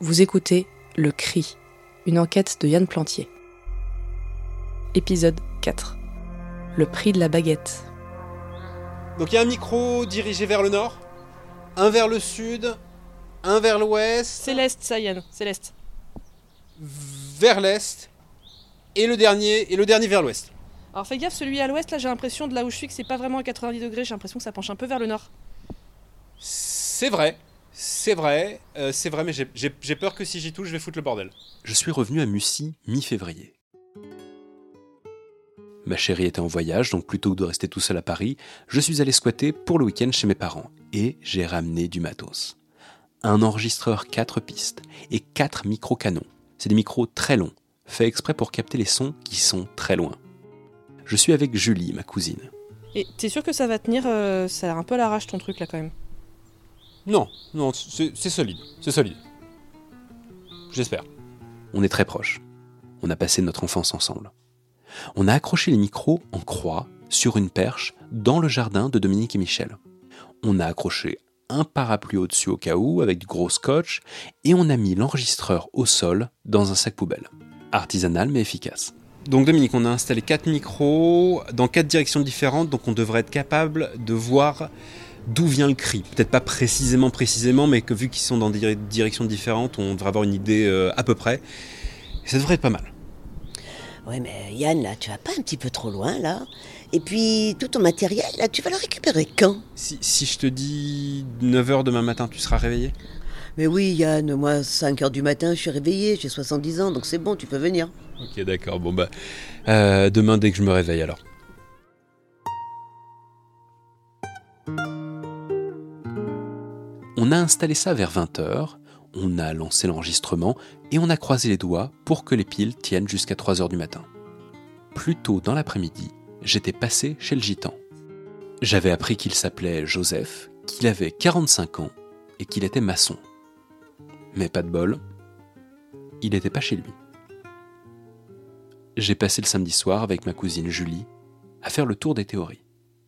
Vous écoutez Le Cri, une enquête de Yann Plantier. Épisode 4. Le prix de la baguette. Donc il y a un micro dirigé vers le nord, un vers le sud, un vers l'ouest, Céleste, ça Yann, Céleste. vers l'est, et le dernier, et le dernier vers l'ouest. Alors fais gaffe, celui à l'ouest, là j'ai l'impression de là où je suis que c'est pas vraiment à 90 degrés, j'ai l'impression que ça penche un peu vers le nord. C'est vrai, c'est vrai, euh, c'est vrai, mais j'ai- peur que si j'y touche, je vais foutre le bordel. Je suis revenu à Mussy mi-février. Ma chérie était en voyage, donc plutôt que de rester tout seul à Paris, je suis allé squatter pour le week-end chez mes parents et j'ai ramené du matos. Un enregistreur 4 pistes et 4 micro-canons. C'est des micros très longs, faits exprès pour capter les sons qui sont très loin. Je suis avec Julie, ma cousine. Et t'es sûr que ça va tenir euh, Ça a l'air un peu à l'arrache ton truc là quand même? Non, non, c'est solide, c'est solide. J'espère. On est très proches. On a passé notre enfance ensemble. On a accroché les micros en croix sur une perche dans le jardin de Dominique et Michel. On a accroché un parapluie au-dessus au cas où avec du gros scotch et on a mis l'enregistreur au sol dans un sac poubelle. Artisanal mais efficace. Donc Dominique, on a installé quatre micros dans quatre directions différentes, donc on devrait être capable de voir d'où vient le cri. Peut-être pas précisément précisément, mais que vu qu'ils sont dans des dire- directions différentes, on devrait avoir une idée euh, à peu près. Et ça devrait être pas mal. Ouais, mais Yann, là, tu vas pas un petit peu trop loin, là Et puis, tout ton matériel, là, tu vas le récupérer quand? Si, si je te dis 9h demain matin, tu seras réveillé? Mais oui, Yann, moi, 5 heures du matin, je suis réveillé, j'ai 70 ans, donc c'est bon, tu peux venir. Ok, d'accord. Bon bah euh, demain dès que je me réveille alors. On a installé ça vers 20h, on a lancé l'enregistrement et on a croisé les doigts pour que les piles tiennent jusqu'à 3h du matin. Plus tôt dans l'après-midi, j'étais passé chez le gitan. J'avais appris qu'il s'appelait Joseph, qu'il avait 45 ans et qu'il était maçon. Mais pas de bol, il n'était pas chez lui. J'ai passé le samedi soir avec ma cousine Julie à faire le tour des théories.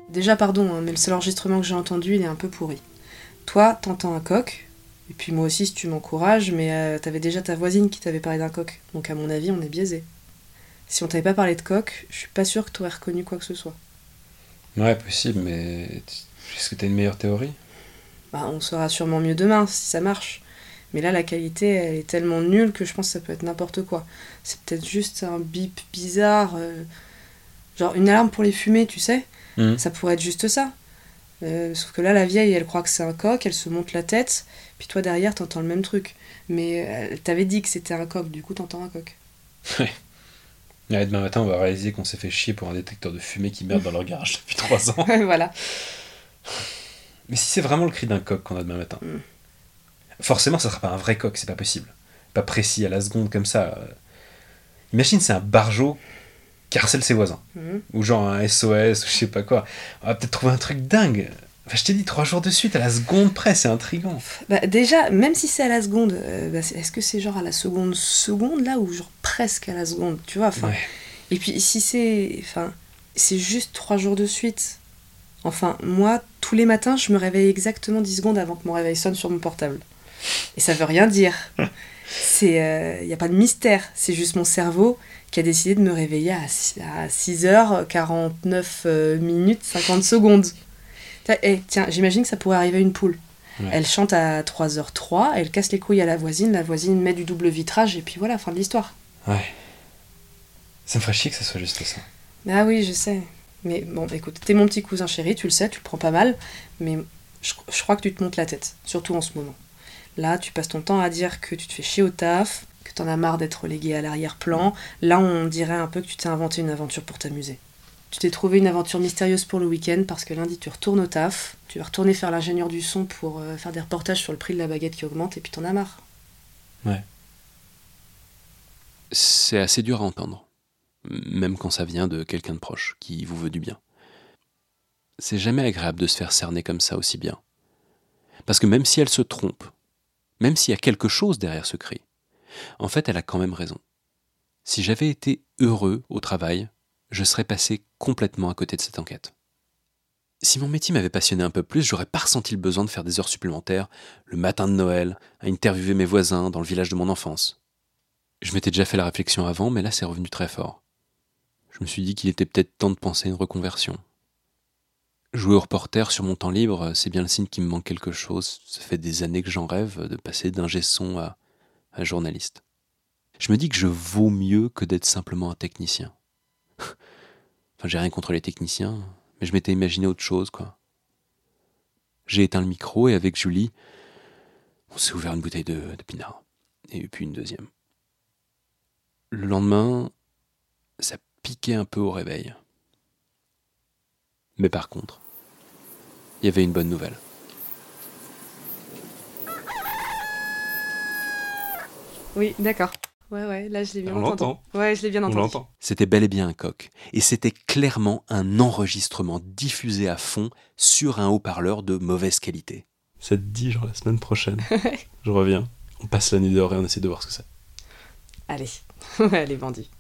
Déjà pardon, hein, mais le seul enregistrement que j'ai entendu il est un peu pourri. Toi, t'entends un coq, et puis moi aussi si tu m'encourages, mais euh, t'avais déjà ta voisine qui t'avait parlé d'un coq, donc à mon avis on est biaisé. Si on t'avait pas parlé de coq, je suis pas sûr que t'aurais reconnu quoi que ce soit. Ouais, possible, mais est-ce que t'as une meilleure théorie? Bah, on saura sûrement mieux demain si ça marche. Mais là, la qualité, elle est tellement nulle que je pense que ça peut être n'importe quoi. C'est peut-être juste un bip bizarre. euh, genre une alarme pour les fumées, tu sais? Mhm. Ça pourrait être juste ça. Euh, sauf que là, la vieille, elle croit que c'est un coq, elle se monte la tête, puis toi derrière, t'entends le même truc. Mais euh, elle t'avait dit que c'était un coq, du coup, t'entends un coq. Ouais, demain matin, on va réaliser qu'on s'est fait chier pour un détecteur de fumée qui merde dans leur garage depuis 3 ans. voilà. Mais si c'est vraiment le cri d'un coq qu'on a demain matin, Mm. forcément, ça sera pas un vrai coq, c'est pas possible. Pas précis à la seconde comme ça. Imagine, c'est un barjot qui harcèle ses voisins. Mhm. Ou genre un SOS, ou je sais pas quoi. On va peut-être trouver un truc dingue. Enfin, je t'ai dit, trois jours de suite, à la seconde près, c'est intriguant. Bah, déjà, même si c'est à la seconde, euh, bah, est-ce que c'est genre à la seconde seconde là ou genre presque à la seconde, tu vois enfin, Ouais. Et puis si c'est, enfin, c'est juste trois jours de suite. Enfin, moi, tous les matins, je me réveille exactement 10 secondes avant que mon réveil sonne sur mon portable. Et ça veut rien dire. C'est, il n'y a pas de mystère. C'est juste mon cerveau qui a décidé de me réveiller à, six- à 6h49 euh, minutes 50 secondes. Tiens, eh, tiens, j'imagine que ça pourrait arriver à une poule. Ouais. Elle chante à 3h03, elle casse les couilles à la voisine, la voisine met du double vitrage, et puis voilà, fin de l'histoire. Ouais. Ça me ferait chier que ça soit juste ça. Ah oui, je sais. Mais bon, écoute, t'es mon petit cousin chéri, tu le sais, tu le prends pas mal, mais je, je crois que tu te montes la tête, surtout en ce moment. Là, tu passes ton temps à dire que tu te fais chier au taf, que t'en as marre d'être relégué à l'arrière-plan. Là, on dirait un peu que tu t'es inventé une aventure pour t'amuser. Tu t'es trouvé une aventure mystérieuse pour le week-end parce que lundi, tu retournes au taf, tu vas retourner faire l'ingénieur du son pour euh, faire des reportages sur le prix de la baguette qui augmente, et puis t'en as marre. C'est assez dur à entendre, même quand ça vient de quelqu'un de proche qui vous veut du bien. C'est jamais agréable de se faire cerner comme ça aussi bien. Parce que même si elle se trompe, même s'il y a quelque chose derrière ce cri, en fait elle a quand même raison. Si j'avais été heureux au travail, je serais passé complètement à côté de cette enquête. Si mon métier m'avait passionné un peu plus, j'aurais pas ressenti le besoin de faire des heures supplémentaires le matin de Noël, à interviewer mes voisins dans le village de mon enfance. Je m'étais déjà fait la réflexion avant, mais là c'est revenu très fort. Je me suis dit qu'il était peut-être temps de penser à une reconversion. Jouer au reporter sur mon temps libre, c'est bien le signe qu'il me manque quelque chose. Ça fait des années que j'en rêve de passer d'un son à, à journaliste. Je me dis que je vaux mieux que d'être simplement un technicien. enfin, j'ai rien contre les techniciens, mais je m'étais imaginé autre chose, quoi. J'ai éteint le micro et avec Julie, on s'est ouvert une bouteille de, de pinard. Et puis une deuxième. Le lendemain, ça piquait un peu au réveil. Mais par contre, il y avait une bonne nouvelle. Oui, d'accord. Ouais, ouais, là je l'ai bien On entendu. l'entend. Ouais, je l'ai bien On entendu. l'entend. C'était bel et bien un coq, et c'était clairement un enregistrement diffusé à fond sur un haut-parleur de mauvaise qualité. Ça te dit, genre la semaine prochaine, je reviens. On passe la nuit dehors et on essaie de voir ce que c'est. Allez, allez, bandit.